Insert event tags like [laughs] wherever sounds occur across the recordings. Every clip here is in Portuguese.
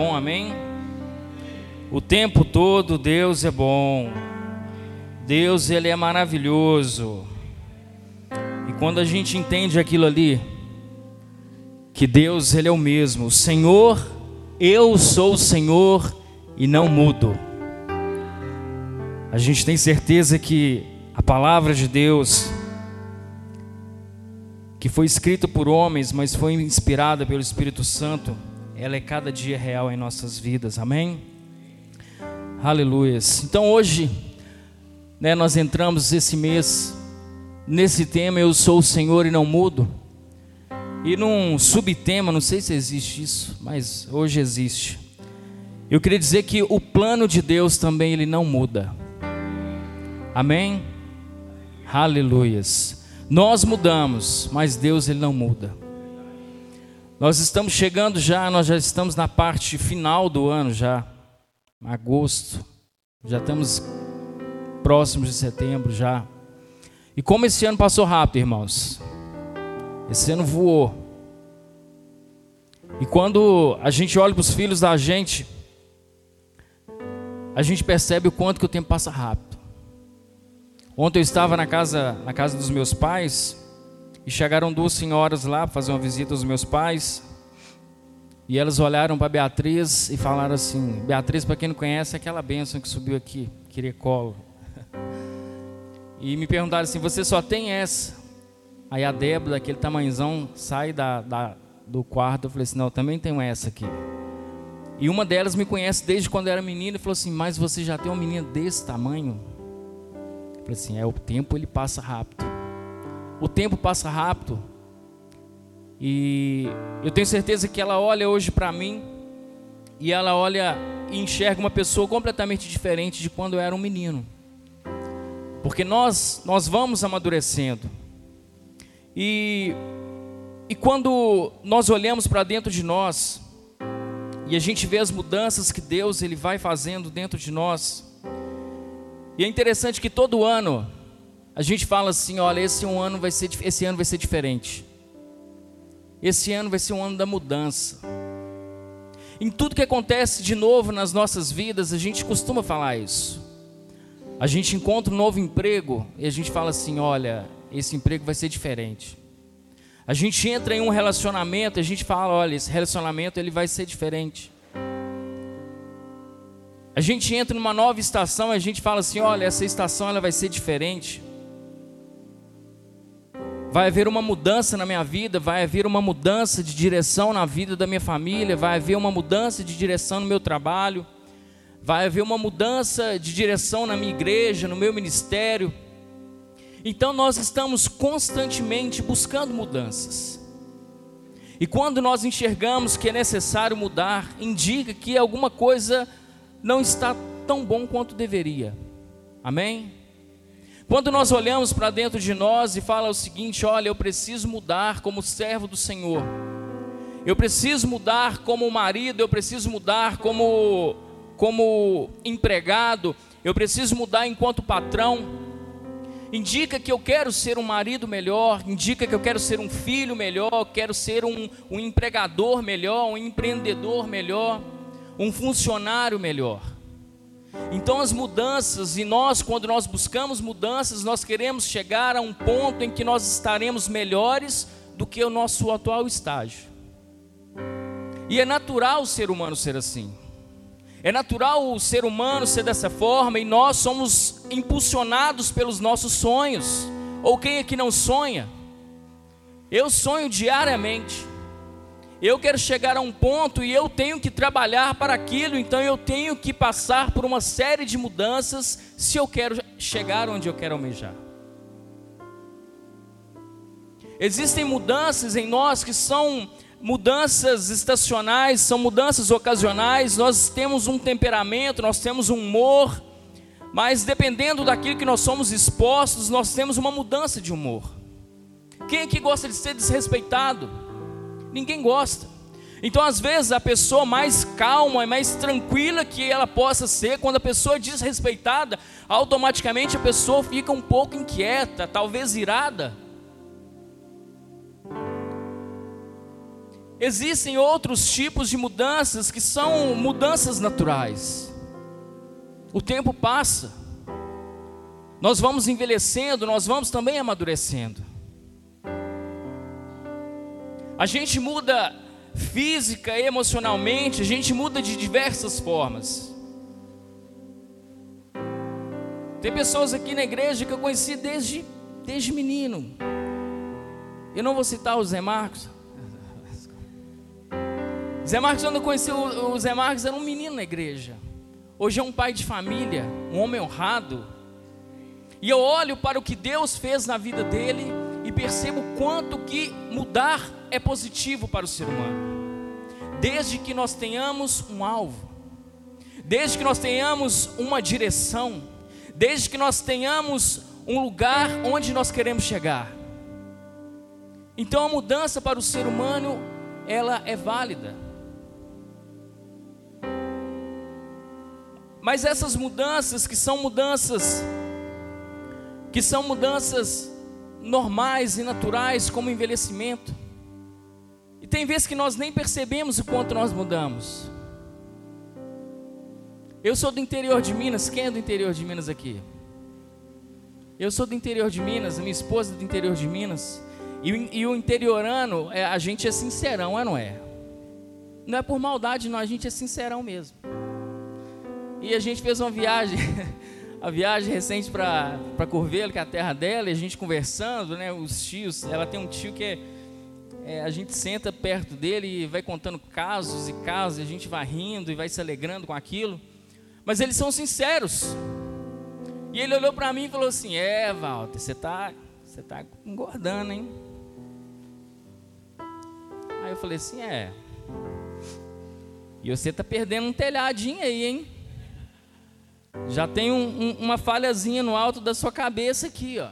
Bom, amém? O tempo todo Deus é bom. Deus, ele é maravilhoso. E quando a gente entende aquilo ali, que Deus, ele é o mesmo. O Senhor, eu sou o Senhor e não mudo. A gente tem certeza que a palavra de Deus que foi escrita por homens, mas foi inspirada pelo Espírito Santo, ela é cada dia real em nossas vidas, amém? Aleluia. Então hoje, né, nós entramos esse mês nesse tema, Eu sou o Senhor e não mudo. E num subtema, não sei se existe isso, mas hoje existe. Eu queria dizer que o plano de Deus também ele não muda. Amém? Aleluias. Nós mudamos, mas Deus ele não muda. Nós estamos chegando já, nós já estamos na parte final do ano já, agosto, já estamos próximos de setembro já. E como esse ano passou rápido, irmãos. Esse ano voou. E quando a gente olha para os filhos da gente, a gente percebe o quanto que o tempo passa rápido. Ontem eu estava na casa, na casa dos meus pais e chegaram duas senhoras lá para fazer uma visita aos meus pais. E elas olharam para Beatriz e falaram assim: Beatriz, para quem não conhece, é aquela bênção que subiu aqui, queria colo. [laughs] E me perguntaram assim: Você só tem essa? Aí a Débora, daquele tamanhozão, sai da, da, do quarto. Eu falei assim: Não, eu também tenho essa aqui. E uma delas me conhece desde quando eu era menina e falou assim: Mas você já tem uma menina desse tamanho? Eu falei assim: É, o tempo ele passa rápido o tempo passa rápido. E eu tenho certeza que ela olha hoje para mim e ela olha e enxerga uma pessoa completamente diferente de quando eu era um menino. Porque nós nós vamos amadurecendo. E e quando nós olhamos para dentro de nós e a gente vê as mudanças que Deus ele vai fazendo dentro de nós. E é interessante que todo ano a gente fala assim, olha, esse um ano vai ser esse ano vai ser diferente. Esse ano vai ser um ano da mudança. Em tudo que acontece de novo nas nossas vidas, a gente costuma falar isso. A gente encontra um novo emprego e a gente fala assim, olha, esse emprego vai ser diferente. A gente entra em um relacionamento, e a gente fala, olha, esse relacionamento ele vai ser diferente. A gente entra numa nova estação, e a gente fala assim, olha, essa estação ela vai ser diferente vai haver uma mudança na minha vida, vai haver uma mudança de direção na vida da minha família, vai haver uma mudança de direção no meu trabalho, vai haver uma mudança de direção na minha igreja, no meu ministério. Então nós estamos constantemente buscando mudanças. E quando nós enxergamos que é necessário mudar, indica que alguma coisa não está tão bom quanto deveria. Amém? Quando nós olhamos para dentro de nós e fala o seguinte: olha, eu preciso mudar como servo do Senhor, eu preciso mudar como marido, eu preciso mudar como, como empregado, eu preciso mudar enquanto patrão. Indica que eu quero ser um marido melhor, indica que eu quero ser um filho melhor, quero ser um, um empregador melhor, um empreendedor melhor, um funcionário melhor. Então as mudanças, e nós, quando nós buscamos mudanças, nós queremos chegar a um ponto em que nós estaremos melhores do que o nosso atual estágio. E é natural o ser humano ser assim. É natural o ser humano ser dessa forma e nós somos impulsionados pelos nossos sonhos. Ou quem é que não sonha? Eu sonho diariamente. Eu quero chegar a um ponto e eu tenho que trabalhar para aquilo, então eu tenho que passar por uma série de mudanças se eu quero chegar onde eu quero almejar. Existem mudanças em nós que são mudanças estacionais, são mudanças ocasionais, nós temos um temperamento, nós temos um humor, mas dependendo daquilo que nós somos expostos, nós temos uma mudança de humor. Quem é que gosta de ser desrespeitado? Ninguém gosta. Então, às vezes, a pessoa mais calma e mais tranquila que ela possa ser, quando a pessoa é desrespeitada, automaticamente a pessoa fica um pouco inquieta, talvez irada. Existem outros tipos de mudanças que são mudanças naturais. O tempo passa, nós vamos envelhecendo, nós vamos também amadurecendo. A gente muda física emocionalmente, a gente muda de diversas formas. Tem pessoas aqui na igreja que eu conheci desde, desde menino. Eu não vou citar o Zé Marcos. [laughs] Zé Marcos, quando eu conheci o Zé Marcos, era um menino na igreja. Hoje é um pai de família, um homem honrado. E eu olho para o que Deus fez na vida dele e percebo quanto que mudar é positivo para o ser humano. Desde que nós tenhamos um alvo, desde que nós tenhamos uma direção, desde que nós tenhamos um lugar onde nós queremos chegar. Então a mudança para o ser humano, ela é válida. Mas essas mudanças que são mudanças que são mudanças normais e naturais, como envelhecimento. E tem vezes que nós nem percebemos o quanto nós mudamos. Eu sou do interior de Minas, quem é do interior de Minas aqui? Eu sou do interior de Minas, minha esposa é do interior de Minas. E, e o interiorano, é, a gente é sincerão, é não é? Não é por maldade, não, a gente é sincerão mesmo. E a gente fez uma viagem, [laughs] a viagem recente para Curvelo, que é a terra dela, e a gente conversando, né? Os tios, ela tem um tio que é, é, a gente senta perto dele e vai contando casos e casos, e a gente vai rindo e vai se alegrando com aquilo. Mas eles são sinceros. E ele olhou para mim e falou assim: É, Walter, você tá, você tá engordando, hein? Aí eu falei assim: É. E você tá perdendo um telhadinho aí, hein? Já tem um, um, uma falhazinha no alto da sua cabeça aqui, ó.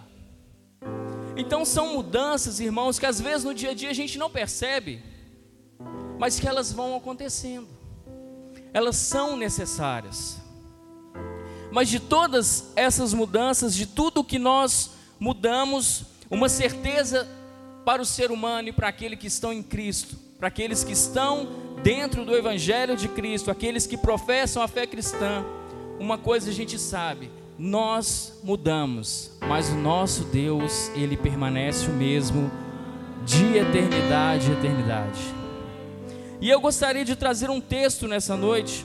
Então são mudanças, irmãos, que às vezes no dia a dia a gente não percebe, mas que elas vão acontecendo. Elas são necessárias. Mas de todas essas mudanças, de tudo que nós mudamos, uma certeza para o ser humano e para aqueles que estão em Cristo, para aqueles que estão dentro do Evangelho de Cristo, aqueles que professam a fé cristã, uma coisa a gente sabe, nós mudamos, mas o nosso Deus, ele permanece o mesmo de eternidade a eternidade. E eu gostaria de trazer um texto nessa noite,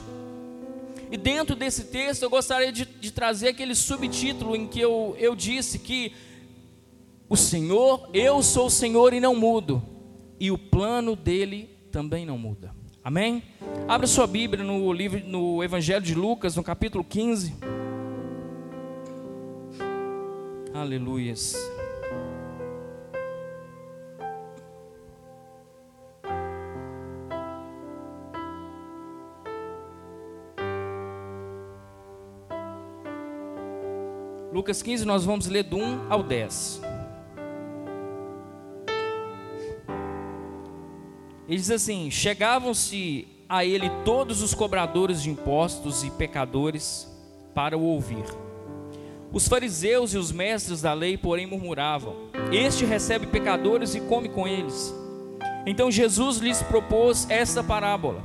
e dentro desse texto eu gostaria de, de trazer aquele subtítulo em que eu, eu disse que o Senhor, eu sou o Senhor e não mudo, e o plano dele também não muda. Amém? Abra sua Bíblia no livro no Evangelho de Lucas, no capítulo 15. Aleluias. Lucas 15, nós vamos ler do 1 ao 10. Ele diz assim: Chegavam-se a ele todos os cobradores de impostos e pecadores para o ouvir. Os fariseus e os mestres da lei, porém, murmuravam: Este recebe pecadores e come com eles. Então Jesus lhes propôs esta parábola: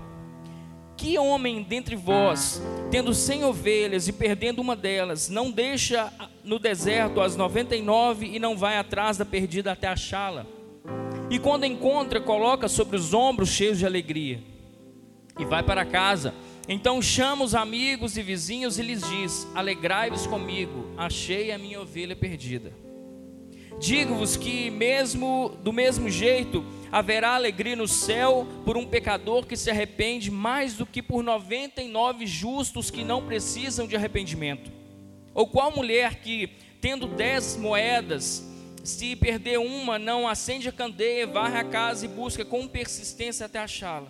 Que homem dentre vós, tendo cem ovelhas e perdendo uma delas, não deixa no deserto as noventa e nove e não vai atrás da perdida até achá-la? E quando encontra, coloca sobre os ombros cheios de alegria. E vai para casa. Então chama os amigos e vizinhos e lhes diz: Alegrai-vos comigo, achei a minha ovelha perdida. Digo-vos que mesmo do mesmo jeito haverá alegria no céu por um pecador que se arrepende mais do que por noventa e nove justos que não precisam de arrependimento. Ou qual mulher que, tendo dez moedas, se perder uma, não acende a candeia, varre a casa e busca com persistência até achá-la.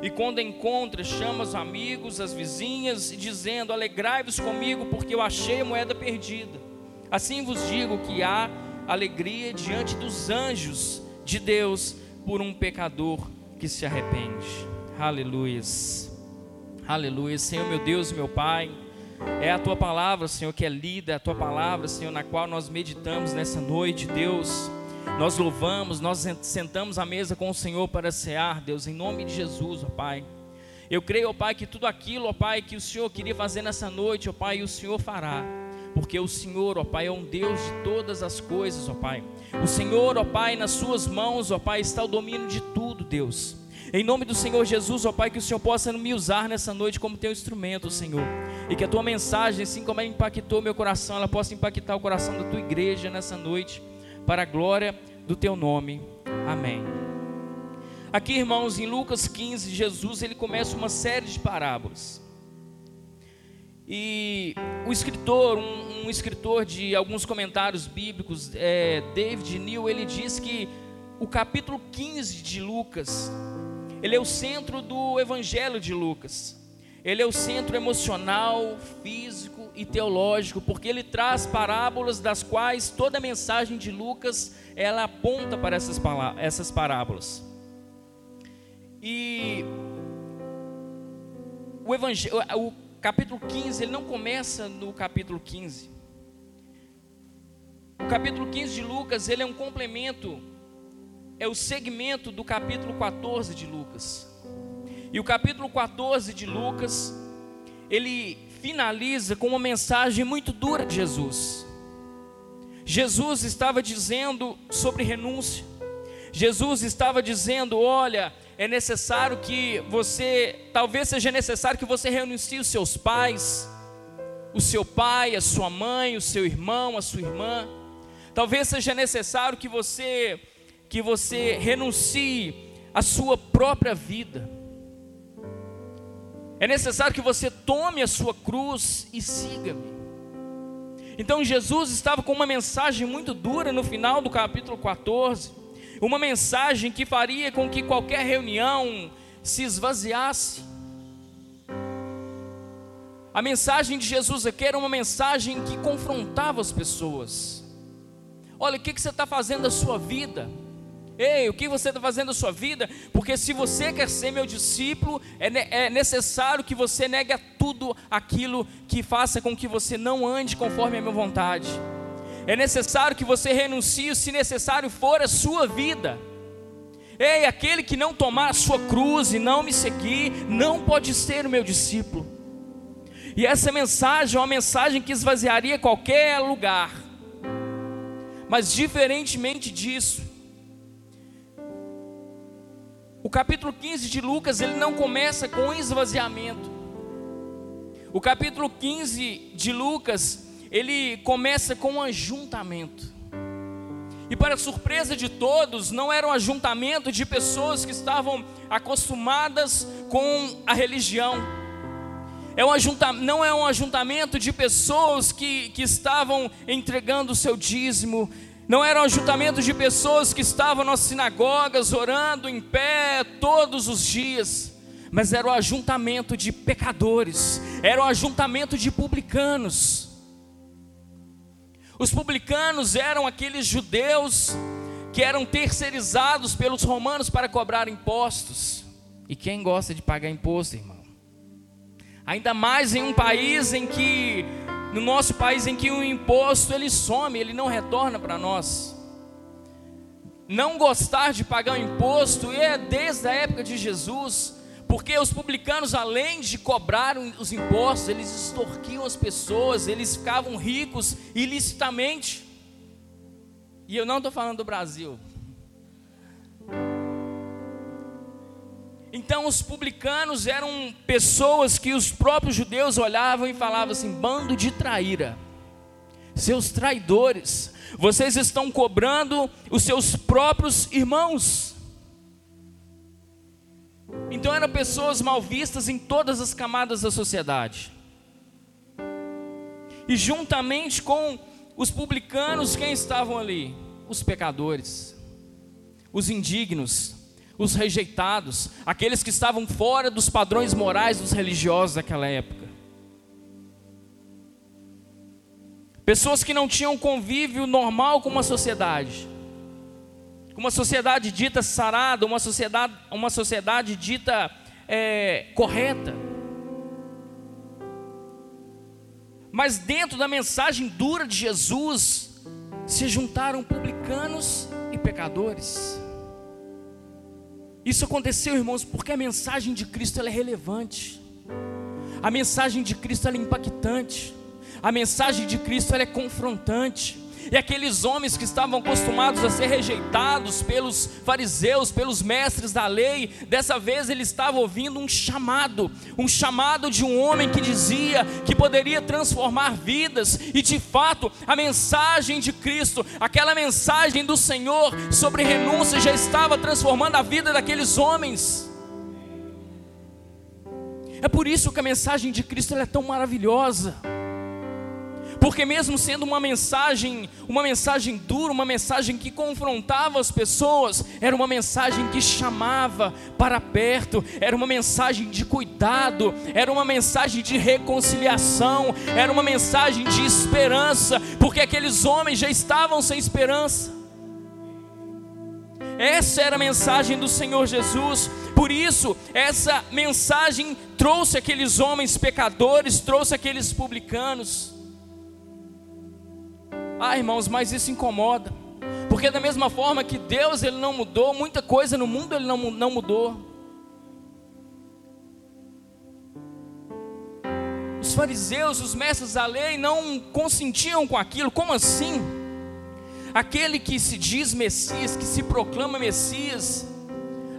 E quando encontra, chama os amigos, as vizinhas, dizendo: Alegrai-vos comigo, porque eu achei a moeda perdida. Assim vos digo que há alegria diante dos anjos de Deus por um pecador que se arrepende. Aleluias. Aleluia. Senhor meu Deus, meu Pai. É a tua palavra, Senhor, que é lida, é a tua palavra, Senhor, na qual nós meditamos nessa noite, Deus. Nós louvamos, nós sentamos à mesa com o Senhor para cear, Deus, em nome de Jesus, ó Pai. Eu creio, ó Pai, que tudo aquilo, ó Pai, que o Senhor queria fazer nessa noite, ó Pai, o Senhor fará. Porque o Senhor, ó Pai, é um Deus de todas as coisas, ó Pai. O Senhor, ó Pai, nas suas mãos, ó Pai, está o domínio de tudo, Deus. Em nome do Senhor Jesus, ó Pai, que o Senhor possa me usar nessa noite como teu instrumento, Senhor. E que a tua mensagem, assim como ela impactou meu coração, ela possa impactar o coração da tua igreja nessa noite, para a glória do teu nome. Amém. Aqui, irmãos, em Lucas 15, Jesus ele começa uma série de parábolas. E o escritor, um, um escritor de alguns comentários bíblicos, é, David Neal, ele diz que o capítulo 15 de Lucas, ele é o centro do evangelho de Lucas. Ele é o centro emocional, físico e teológico, porque ele traz parábolas das quais toda a mensagem de Lucas ela aponta para essas, parábolas. E o, evangelho, o capítulo 15, ele não começa no capítulo 15. O capítulo 15 de Lucas, ele é um complemento, é o segmento do capítulo 14 de Lucas. E o capítulo 14 de Lucas, ele finaliza com uma mensagem muito dura de Jesus. Jesus estava dizendo sobre renúncia. Jesus estava dizendo: olha, é necessário que você, talvez seja necessário que você renuncie os seus pais, o seu pai, a sua mãe, o seu irmão, a sua irmã. Talvez seja necessário que você que você renuncie a sua própria vida. É necessário que você tome a sua cruz e siga-me. Então Jesus estava com uma mensagem muito dura no final do capítulo 14 uma mensagem que faria com que qualquer reunião se esvaziasse. A mensagem de Jesus aqui era uma mensagem que confrontava as pessoas. Olha, o que, você está fazendo da sua vida? Ei, o que você está fazendo da sua vida? Porque se você quer ser meu discípulo, é, é necessário que você negue a tudo aquilo que faça com que você não ande conforme a minha vontade. É necessário que você renuncie, se necessário for, a sua vida. Ei, aquele que não tomar a sua cruz e não me seguir, não pode ser o meu discípulo. E essa mensagem é uma mensagem que esvaziaria qualquer lugar. Mas diferentemente disso, o capítulo 15 de Lucas, ele não começa com esvaziamento. O capítulo 15 de Lucas, ele começa com um ajuntamento. E para surpresa de todos, não era um ajuntamento de pessoas que estavam acostumadas com a religião. É um não é um ajuntamento de pessoas que, que estavam entregando o seu dízimo. Não era um ajuntamento de pessoas que estavam nas sinagogas orando em pé todos os dias. Mas era o ajuntamento de pecadores. Era o ajuntamento de publicanos os publicanos eram aqueles judeus que eram terceirizados pelos romanos para cobrar impostos. E quem gosta de pagar imposto, irmão? Ainda mais em um país em que, no nosso país, em que o imposto ele some, ele não retorna para nós. Não gostar de pagar o imposto é desde a época de Jesus porque os publicanos, além de cobrar os impostos, eles extorquiam as pessoas, eles ficavam ricos ilicitamente. E eu não estou falando do Brasil. Então, os publicanos eram pessoas que os próprios judeus olhavam e falavam assim: bando de traíra, seus traidores, vocês estão cobrando os seus próprios irmãos. Então eram pessoas mal vistas em todas as camadas da sociedade. E juntamente com os publicanos, quem estavam ali? Os pecadores, os indignos, os rejeitados, aqueles que estavam fora dos padrões morais dos religiosos daquela época. Pessoas que não tinham convívio normal com uma sociedade uma sociedade dita sarada, uma sociedade, uma sociedade dita é, correta. Mas dentro da mensagem dura de Jesus, se juntaram publicanos e e pecadores. Isso aconteceu, irmãos, porque a mensagem de Cristo é relevante. A mensagem de Cristo é impactante. A mensagem de Cristo é confrontante. E aqueles homens que estavam acostumados a ser rejeitados pelos fariseus, pelos mestres da lei, dessa vez ele estava ouvindo um chamado, um chamado de um homem que dizia que poderia transformar vidas, e de fato, a mensagem de Cristo, aquela mensagem do Senhor sobre renúncia já estava transformando a vida daqueles homens. É por isso que a mensagem de Cristo é tão maravilhosa. Porque mesmo sendo uma mensagem, uma mensagem dura, uma mensagem que confrontava as pessoas, era uma mensagem que chamava para perto, era uma mensagem de cuidado, era uma mensagem de reconciliação, era uma mensagem de esperança, porque aqueles homens já estavam sem esperança. Essa era a mensagem do Senhor Jesus. Por isso, essa mensagem trouxe aqueles homens pecadores, trouxe aqueles publicanos. Ah, irmãos, mas isso incomoda. Porque da mesma forma que Deus ele não mudou, muita coisa no mundo ele não, não mudou. Os fariseus, os mestres da lei não consentiam com aquilo. Como assim? Aquele que se diz Messias, que se proclama Messias,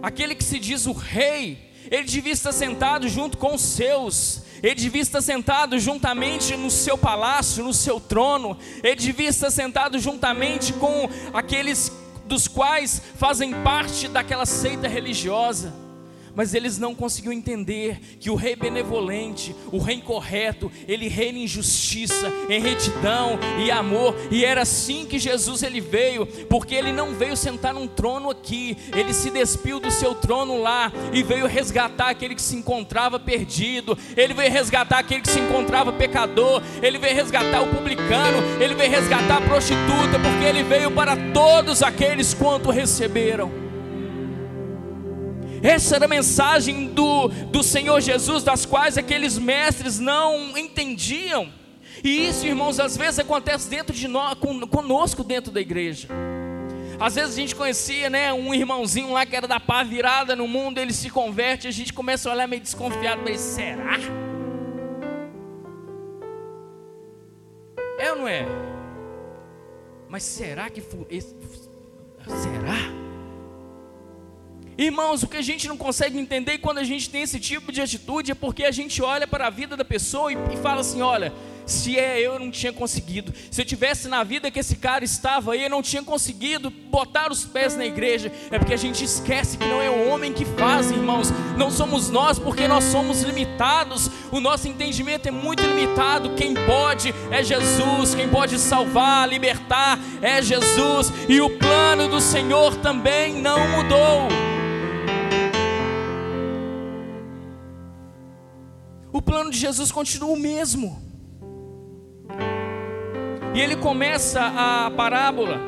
aquele que se diz o rei, ele devia estar sentado junto com os seus, ele devia sentado juntamente no seu palácio, no seu trono, ele devia sentado juntamente com aqueles dos quais fazem parte daquela seita religiosa mas eles não conseguiam entender que o rei benevolente, o rei correto, ele reina em justiça, em retidão e amor, e era assim que Jesus ele veio, porque ele não veio sentar num trono aqui, ele se despiu do seu trono lá e veio resgatar aquele que se encontrava perdido, ele veio resgatar aquele que se encontrava pecador, ele veio resgatar o publicano, ele veio resgatar a prostituta, porque ele veio para todos aqueles quanto receberam. Essa era a mensagem do, do Senhor Jesus, das quais aqueles mestres não entendiam. E isso, irmãos, às vezes acontece dentro de nós, conosco dentro da igreja. Às vezes a gente conhecia, né, um irmãozinho lá que era da pá virada no mundo, ele se converte, a gente começa a olhar meio desconfiado, mas será? É ou não é? Mas será que será? Irmãos, o que a gente não consegue entender quando a gente tem esse tipo de atitude é porque a gente olha para a vida da pessoa e, e fala assim: olha, se é eu, eu não tinha conseguido. Se eu tivesse na vida que esse cara estava aí, eu não tinha conseguido botar os pés na igreja. É porque a gente esquece que não é o homem que faz, irmãos. Não somos nós, porque nós somos limitados. O nosso entendimento é muito limitado. Quem pode é Jesus. Quem pode salvar, libertar é Jesus. E o plano do Senhor também não mudou. O plano de Jesus continua o mesmo. E ele começa a parábola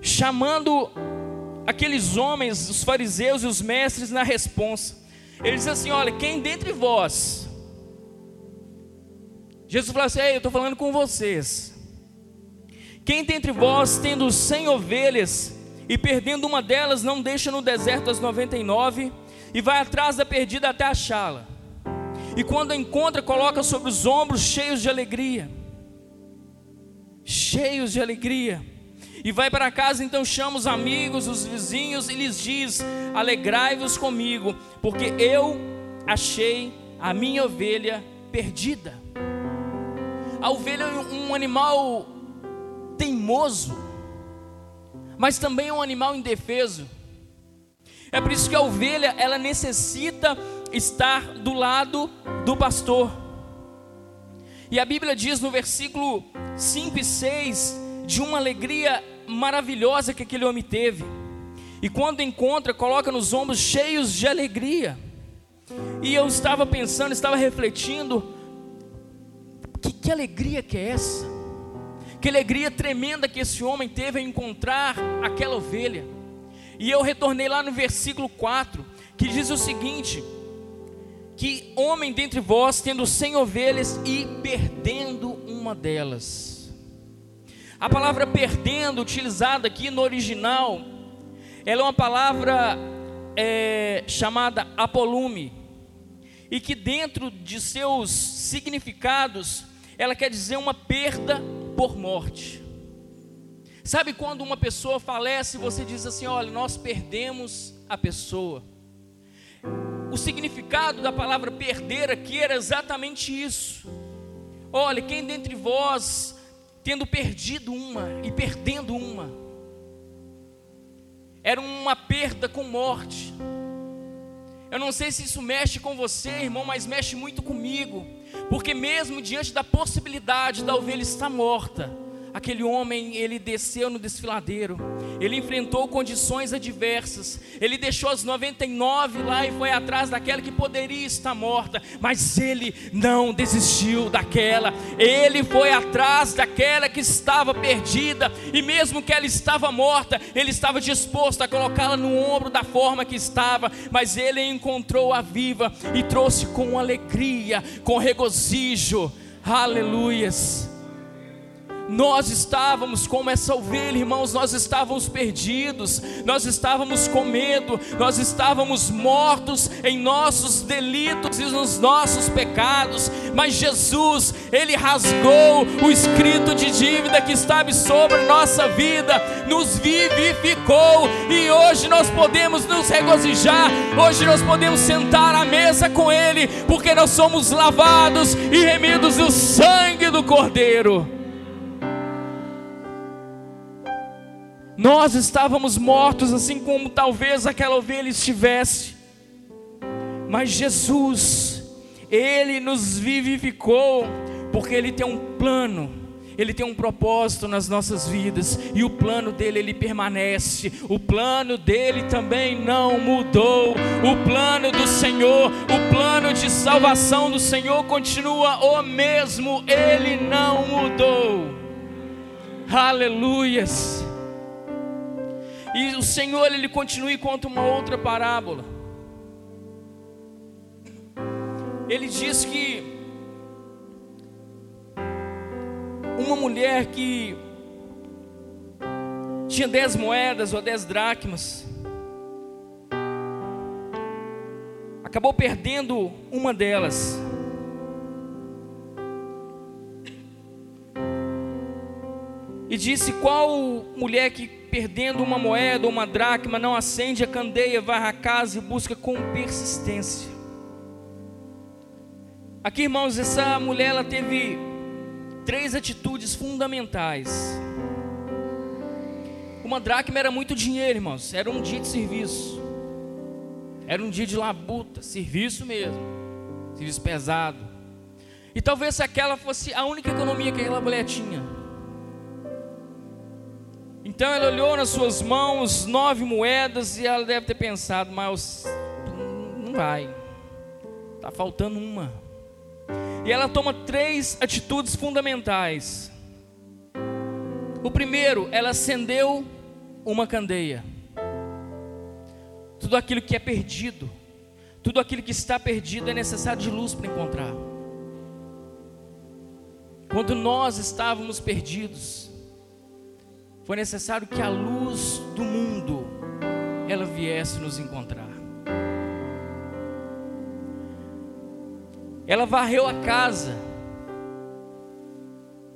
chamando aqueles homens, os fariseus e os mestres, na responsa. Ele diz assim: Olha, quem dentre vós. Jesus falou assim: Ei, eu estou falando com vocês. Quem dentre vós, tendo cem ovelhas e perdendo uma delas, não deixa no deserto as noventa e nove e vai atrás da perdida até achá-la? E quando a encontra, coloca sobre os ombros cheios de alegria. Cheios de alegria. E vai para casa, então chama os amigos, os vizinhos e lhes diz: Alegrai-vos comigo, porque eu achei a minha ovelha perdida. A ovelha é um animal teimoso, mas também é um animal indefeso. É por isso que a ovelha ela necessita estar do lado do pastor. E a Bíblia diz no versículo 5 e 6 de uma alegria maravilhosa que aquele homem teve. E quando encontra, coloca nos ombros cheios de alegria. E eu estava pensando, estava refletindo, que, que alegria que é essa? Que alegria tremenda que esse homem teve em encontrar aquela ovelha. E eu retornei lá no versículo 4, que diz o seguinte: que homem dentre vós, tendo cem ovelhas e perdendo uma delas. A palavra perdendo, utilizada aqui no original, ela é uma palavra é, chamada apolume, e que dentro de seus significados, ela quer dizer uma perda por morte. Sabe quando uma pessoa falece, você diz assim: olha, nós perdemos a pessoa. O significado da palavra perder aqui era exatamente isso. Olha, quem dentre vós, tendo perdido uma e perdendo uma, era uma perda com morte. Eu não sei se isso mexe com você, irmão, mas mexe muito comigo, porque mesmo diante da possibilidade da ovelha estar morta, aquele homem, ele desceu no desfiladeiro, ele enfrentou condições adversas, ele deixou as 99 lá e foi atrás daquela que poderia estar morta, mas ele não desistiu daquela, ele foi atrás daquela que estava perdida, e mesmo que ela estava morta, ele estava disposto a colocá-la no ombro da forma que estava, mas ele encontrou a viva e trouxe com alegria, com regozijo, aleluias. Nós estávamos como essa ovelha, irmãos, nós estávamos perdidos, nós estávamos com medo, nós estávamos mortos em nossos delitos e nos nossos pecados, mas Jesus, Ele rasgou o escrito de dívida que estava sobre nossa vida, nos vivificou e hoje nós podemos nos regozijar, hoje nós podemos sentar à mesa com Ele, porque nós somos lavados e remidos do sangue do Cordeiro. Nós estávamos mortos, assim como talvez aquela ovelha estivesse, mas Jesus, Ele nos vivificou, porque Ele tem um plano, Ele tem um propósito nas nossas vidas, e o plano dele ele permanece, o plano dele também não mudou, o plano do Senhor, o plano de salvação do Senhor continua o mesmo, ele não mudou. Aleluias. E o Senhor ele continua e conta uma outra parábola. Ele diz que uma mulher que tinha dez moedas ou dez dracmas, acabou perdendo uma delas. E disse: Qual mulher que perdendo uma moeda ou uma dracma não acende a candeia, vai à casa e busca com persistência? Aqui, irmãos, essa mulher ela teve três atitudes fundamentais. Uma dracma era muito dinheiro, irmãos, era um dia de serviço, era um dia de labuta, serviço mesmo, serviço pesado. E talvez aquela fosse a única economia que aquela mulher tinha. Então ela olhou nas suas mãos nove moedas e ela deve ter pensado, mas não vai, está faltando uma. E ela toma três atitudes fundamentais. O primeiro, ela acendeu uma candeia. Tudo aquilo que é perdido, tudo aquilo que está perdido é necessário de luz para encontrar. Quando nós estávamos perdidos, foi necessário que a luz do mundo ela viesse nos encontrar. Ela varreu a casa.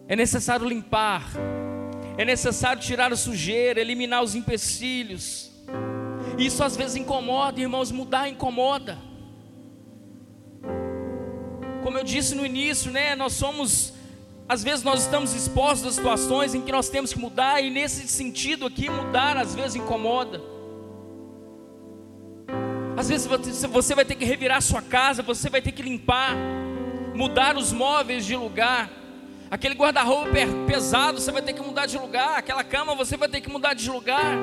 É necessário limpar. É necessário tirar a sujeira, eliminar os empecilhos. Isso às vezes incomoda, irmãos, mudar incomoda. Como eu disse no início, né, nós somos às vezes nós estamos expostos a situações em que nós temos que mudar, e nesse sentido aqui, mudar às vezes incomoda. Às vezes você vai ter que revirar sua casa, você vai ter que limpar, mudar os móveis de lugar. Aquele guarda-roupa pesado, você vai ter que mudar de lugar. Aquela cama, você vai ter que mudar de lugar.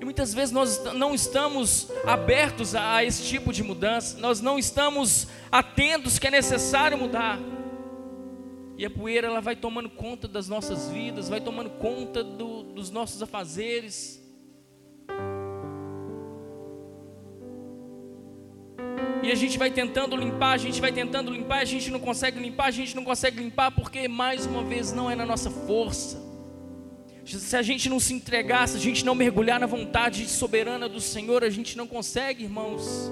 E muitas vezes nós não estamos abertos a esse tipo de mudança, nós não estamos atentos que é necessário mudar. E a poeira ela vai tomando conta das nossas vidas, vai tomando conta do, dos nossos afazeres. E a gente vai tentando limpar, a gente vai tentando limpar, a gente não consegue limpar, a gente não consegue limpar porque mais uma vez não é na nossa força. Se a gente não se entregar, se a gente não mergulhar na vontade soberana do Senhor, a gente não consegue, irmãos.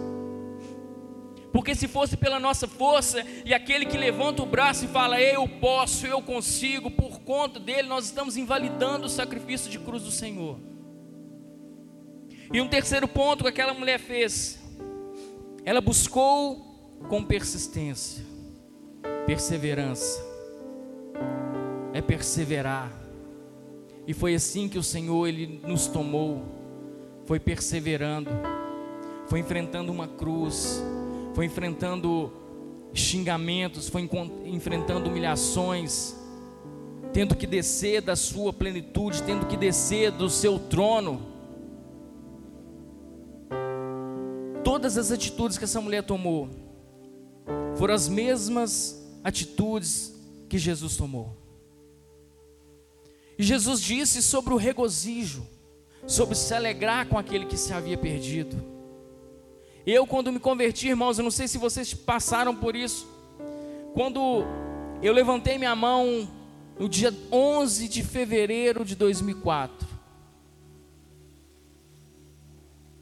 Porque se fosse pela nossa força e aquele que levanta o braço e fala, eu posso, eu consigo, por conta dele, nós estamos invalidando o sacrifício de cruz do Senhor. E um terceiro ponto que aquela mulher fez, ela buscou com persistência, perseverança, é perseverar. E foi assim que o Senhor ele nos tomou, foi perseverando, foi enfrentando uma cruz, foi enfrentando xingamentos, foi enfrentando humilhações, tendo que descer da sua plenitude, tendo que descer do seu trono. Todas as atitudes que essa mulher tomou foram as mesmas atitudes que Jesus tomou. E Jesus disse sobre o regozijo, sobre se alegrar com aquele que se havia perdido. Eu, quando me converti, irmãos, eu não sei se vocês passaram por isso. Quando eu levantei minha mão no dia 11 de fevereiro de 2004,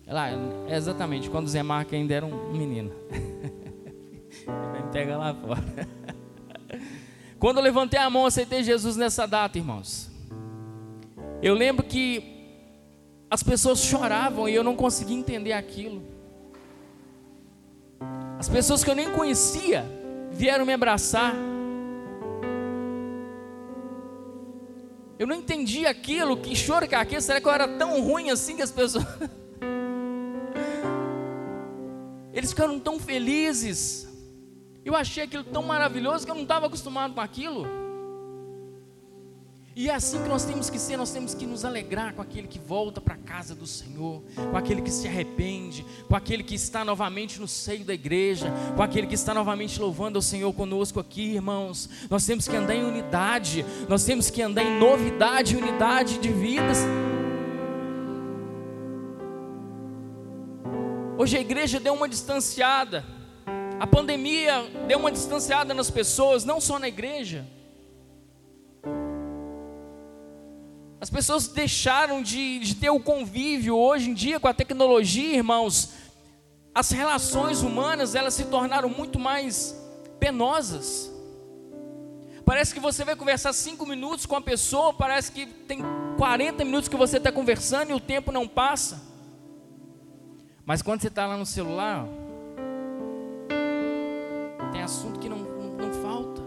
Lá, é exatamente, quando o Zé Marco ainda era um menino. [laughs] Me pega lá fora. [laughs] Quando eu levantei a mão, aceitei Jesus nessa data, irmãos. Eu lembro que as pessoas choravam e eu não conseguia entender aquilo. As pessoas que eu nem conhecia vieram me abraçar. Eu não entendi aquilo, que choro que aquilo, será que eu era tão ruim assim que as pessoas. [laughs] Eles ficaram tão felizes. Eu achei aquilo tão maravilhoso que eu não estava acostumado com aquilo. E é assim que nós temos que ser, nós temos que nos alegrar com aquele que volta para a casa do Senhor, com aquele que se arrepende, com aquele que está novamente no seio da igreja, com aquele que está novamente louvando ao Senhor conosco aqui, irmãos. Nós temos que andar em unidade, nós temos que andar em novidade unidade de vidas. Hoje a igreja deu uma distanciada. A pandemia deu uma distanciada nas pessoas, não só na igreja. As pessoas deixaram de, de, ter o convívio hoje em dia com a tecnologia, irmãos. As relações humanas elas se tornaram muito mais penosas. Parece que você vai conversar cinco minutos com a pessoa, parece que tem 40 minutos que você está conversando e o tempo não passa. Mas quando você está lá no celular, tem assunto que não, não, não, falta.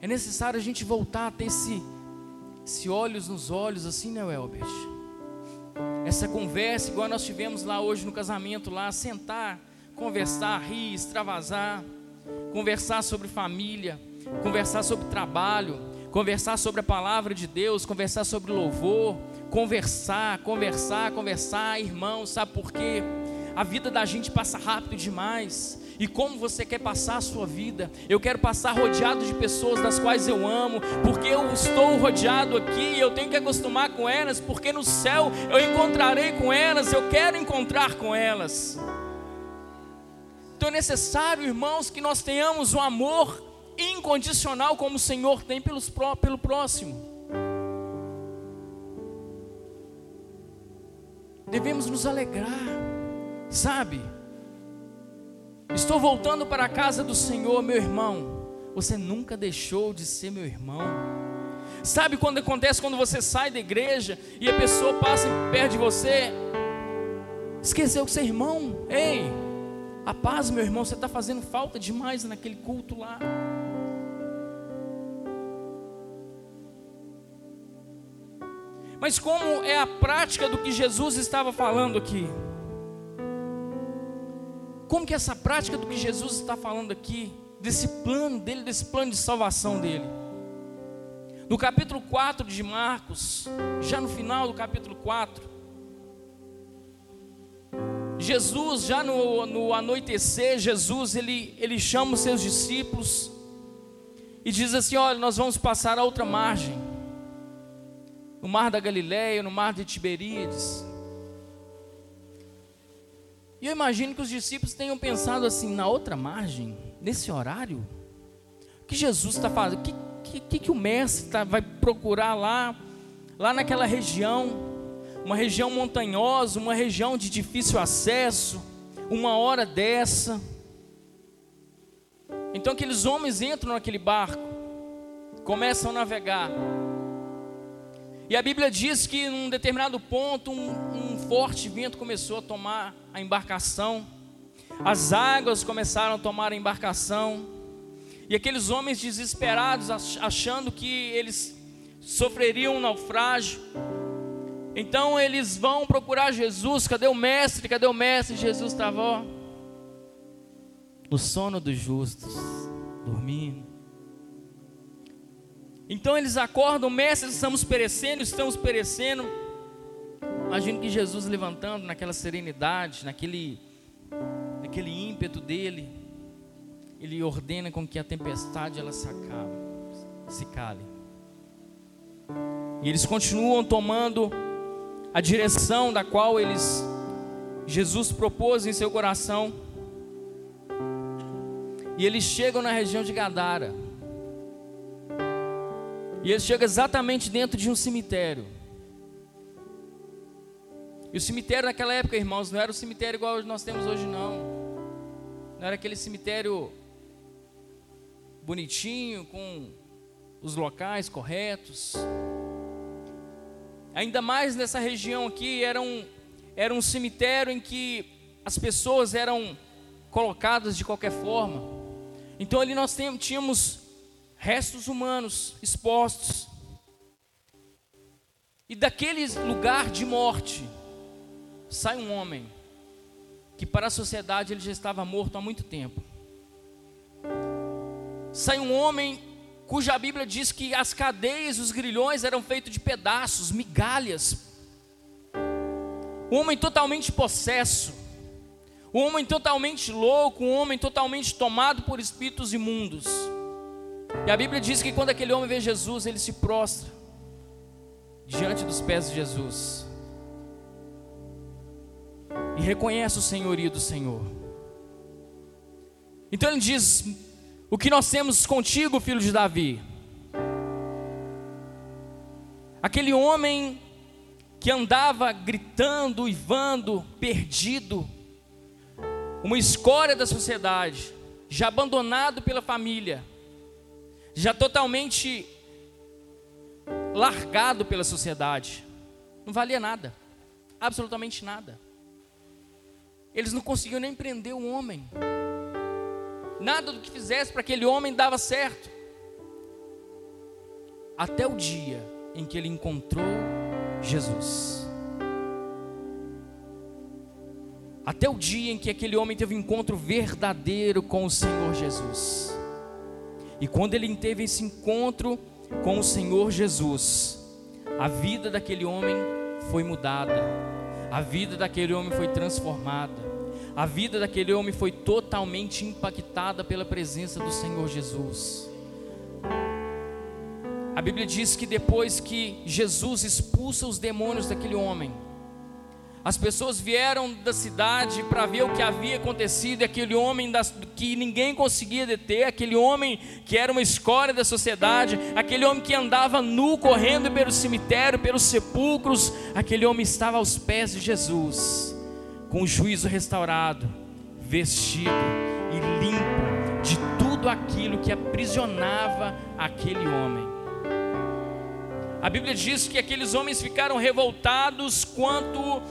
É necessário a gente voltar a ter esse, esse olhos nos olhos, assim, né, Elbert? Essa conversa, igual nós tivemos lá hoje no casamento, lá, sentar, conversar, rir, extravasar, conversar sobre família, conversar sobre trabalho, conversar sobre a palavra de Deus, conversar sobre louvor, conversar, conversar, conversar, irmão, sabe por quê? A vida da gente passa rápido demais. E como você quer passar a sua vida? Eu quero passar rodeado de pessoas das quais eu amo, porque eu estou rodeado aqui, e eu tenho que acostumar com elas, porque no céu eu encontrarei com elas, eu quero encontrar com elas. Então é necessário, irmãos, que nós tenhamos um amor incondicional como o Senhor tem pelos, pelo próximo. devemos nos alegrar, sabe? Estou voltando para a casa do Senhor, meu irmão. Você nunca deixou de ser meu irmão. Sabe quando acontece quando você sai da igreja e a pessoa passa perto de você? Esqueceu que você é irmão? Ei, a paz, meu irmão, você está fazendo falta demais naquele culto lá. Mas como é a prática do que Jesus estava falando aqui? Como que essa prática do que Jesus está falando aqui, desse plano dele, desse plano de salvação dele? No capítulo 4 de Marcos, já no final do capítulo 4, Jesus, já no, no anoitecer, Jesus ele, ele chama os seus discípulos e diz assim: Olha, nós vamos passar a outra margem no mar da Galileia, no mar de Tiberíades. E eu imagino que os discípulos tenham pensado assim, na outra margem, nesse horário, o que Jesus está fazendo? O que, que, que o mestre tá, vai procurar lá, lá naquela região? Uma região montanhosa, uma região de difícil acesso, uma hora dessa. Então aqueles homens entram naquele barco, começam a navegar. E a Bíblia diz que num determinado ponto um, um, forte vento começou a tomar a embarcação, as águas começaram a tomar a embarcação, e aqueles homens desesperados, achando que eles sofreriam um naufrágio, então eles vão procurar Jesus, cadê o mestre? Cadê o mestre? Jesus estava no sono dos justos, dormindo. Então eles acordam, mestre, estamos perecendo, estamos perecendo. Imagino que Jesus levantando naquela serenidade, naquele, naquele ímpeto dele, ele ordena com que a tempestade ela se acabe, se cale. E eles continuam tomando a direção da qual eles Jesus propôs em seu coração. E eles chegam na região de Gadara. E eles chegam exatamente dentro de um cemitério. E o cemitério naquela época, irmãos, não era o cemitério igual nós temos hoje, não. Não era aquele cemitério bonitinho, com os locais corretos. Ainda mais nessa região aqui, era um, era um cemitério em que as pessoas eram colocadas de qualquer forma. Então ali nós tínhamos restos humanos expostos. E daquele lugar de morte sai um homem que para a sociedade ele já estava morto há muito tempo. Sai um homem cuja Bíblia diz que as cadeias, os grilhões eram feitos de pedaços, migalhas. Um homem totalmente possesso, um homem totalmente louco, um homem totalmente tomado por espíritos imundos. E a Bíblia diz que quando aquele homem vê Jesus, ele se prostra diante dos pés de Jesus e reconhece o senhorio do Senhor. Então ele diz: O que nós temos contigo, filho de Davi? Aquele homem que andava gritando, uivando, perdido, uma escória da sociedade, já abandonado pela família, já totalmente largado pela sociedade. Não valia nada, absolutamente nada. Eles não conseguiam nem prender o homem. Nada do que fizesse para aquele homem dava certo. Até o dia em que ele encontrou Jesus. Até o dia em que aquele homem teve um encontro verdadeiro com o Senhor Jesus. E quando ele teve esse encontro com o Senhor Jesus, a vida daquele homem foi mudada, a vida daquele homem foi transformada, a vida daquele homem foi totalmente impactada pela presença do Senhor Jesus. A Bíblia diz que depois que Jesus expulsa os demônios daquele homem, as pessoas vieram da cidade para ver o que havia acontecido, aquele homem das, que ninguém conseguia deter, aquele homem que era uma escória da sociedade, aquele homem que andava nu correndo pelo cemitério, pelos sepulcros, aquele homem estava aos pés de Jesus, com o juízo restaurado, vestido e limpo de tudo aquilo que aprisionava aquele homem. A Bíblia diz que aqueles homens ficaram revoltados quanto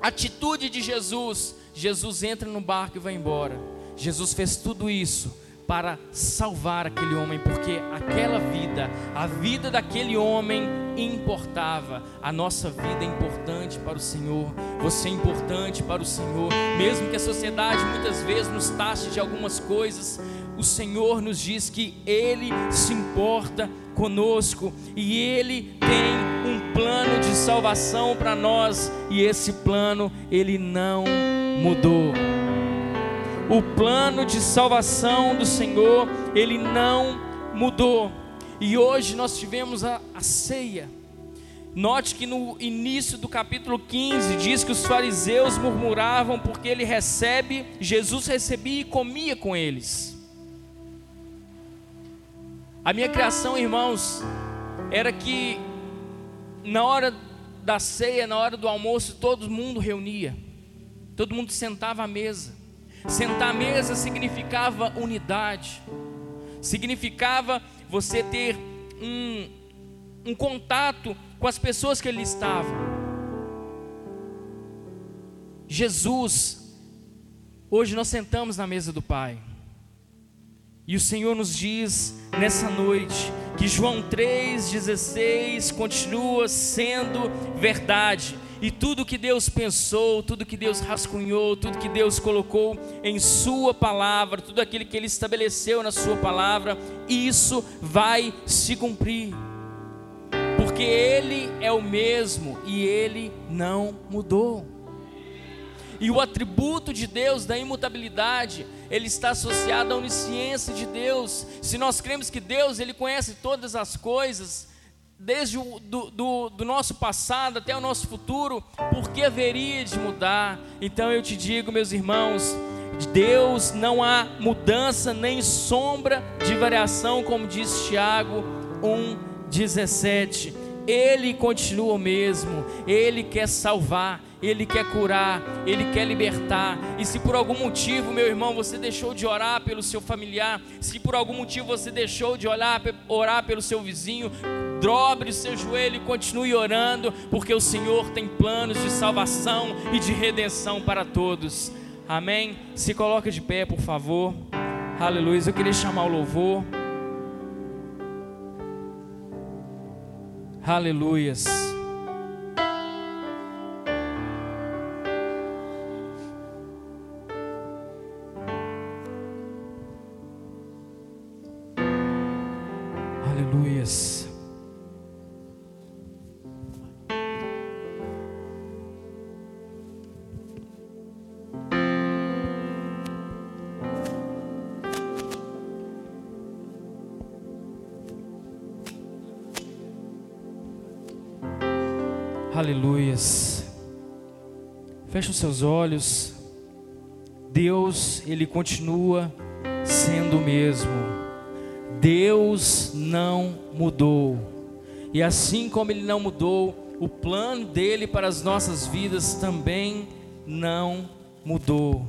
atitude de Jesus, Jesus entra no barco e vai embora. Jesus fez tudo isso para salvar aquele homem, porque aquela vida, a vida daquele homem importava. A nossa vida é importante para o Senhor, você é importante para o Senhor, mesmo que a sociedade muitas vezes nos taxe de algumas coisas, o Senhor nos diz que Ele se importa conosco e Ele tem um plano de salvação para nós e esse plano Ele não mudou. O plano de salvação do Senhor Ele não mudou. E hoje nós tivemos a, a ceia. Note que no início do capítulo 15 diz que os fariseus murmuravam porque ele recebe, Jesus recebia e comia com eles. A minha criação, irmãos, era que na hora da ceia, na hora do almoço, todo mundo reunia, todo mundo sentava à mesa. Sentar à mesa significava unidade, significava você ter um, um contato com as pessoas que ele estava. Jesus, hoje nós sentamos na mesa do Pai. E o Senhor nos diz nessa noite que João 3,16 continua sendo verdade. E tudo que Deus pensou, tudo que Deus rascunhou, tudo que Deus colocou em Sua palavra, tudo aquilo que Ele estabeleceu na Sua palavra, isso vai se cumprir porque Ele é o mesmo e Ele não mudou. E o atributo de Deus da imutabilidade, ele está associado à onisciência de Deus. Se nós cremos que Deus, ele conhece todas as coisas, desde o do, do, do, nosso passado até o nosso futuro, por que haveria de mudar? Então eu te digo, meus irmãos, Deus não há mudança nem sombra de variação, como diz Tiago 1,17. Ele continua o mesmo, Ele quer salvar, Ele quer curar, Ele quer libertar. E se por algum motivo, meu irmão, você deixou de orar pelo seu familiar, se por algum motivo você deixou de orar, orar pelo seu vizinho, dobre o seu joelho e continue orando, porque o Senhor tem planos de salvação e de redenção para todos. Amém? Se coloca de pé, por favor. Aleluia. Eu queria chamar o louvor. Aleluias. Aleluias. Aleluias. Feche os seus olhos. Deus, Ele continua sendo o mesmo. Deus não mudou. E assim como Ele não mudou, o plano dele para as nossas vidas também não mudou.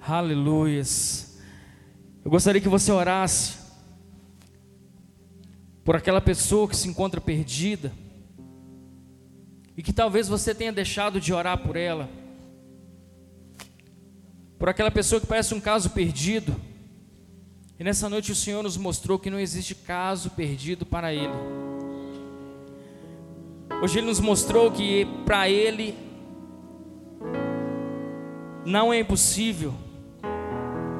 Aleluias. Eu gostaria que você orasse por aquela pessoa que se encontra perdida e que talvez você tenha deixado de orar por ela, por aquela pessoa que parece um caso perdido, e nessa noite o Senhor nos mostrou que não existe caso perdido para Ele. Hoje Ele nos mostrou que para Ele não é impossível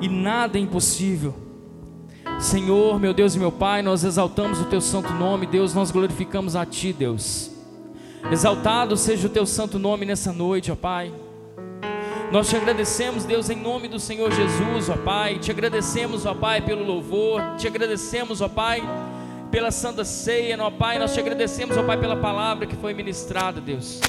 e nada é impossível. Senhor, meu Deus e meu Pai, nós exaltamos o Teu santo nome, Deus, nós glorificamos a Ti, Deus. Exaltado seja o teu santo nome nessa noite, ó Pai. Nós te agradecemos, Deus, em nome do Senhor Jesus, ó Pai. Te agradecemos, ó Pai, pelo louvor. Te agradecemos, ó Pai, pela santa ceia, ó Pai. Nós te agradecemos, ó Pai, pela palavra que foi ministrada, Deus.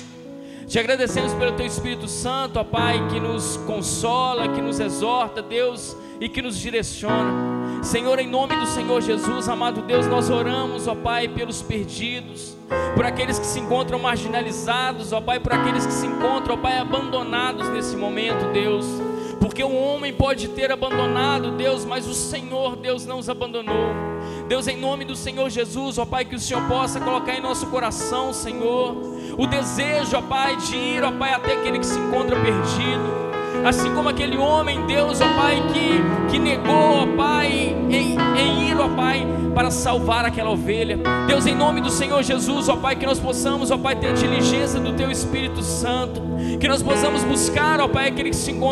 Te agradecemos pelo Teu Espírito Santo, ó Pai, que nos consola, que nos exorta, Deus, e que nos direciona. Senhor, em nome do Senhor Jesus, amado Deus, nós oramos, ó Pai, pelos perdidos, por aqueles que se encontram marginalizados, ó Pai, por aqueles que se encontram, ó Pai, abandonados nesse momento, Deus. Porque o homem pode ter abandonado Deus, mas o Senhor, Deus, não os abandonou. Deus, em nome do Senhor Jesus, ó Pai, que o Senhor possa colocar em nosso coração, Senhor, o desejo, ó Pai, de ir, ó Pai, até aquele que se encontra perdido assim como aquele homem, Deus, ó Pai, que, que negou, ó Pai, em, em ir, ó Pai, para salvar aquela ovelha. Deus, em nome do Senhor Jesus, ó Pai, que nós possamos, ó Pai, ter diligência do Teu Espírito Santo, que nós possamos buscar, ó Pai, aquele que se encontra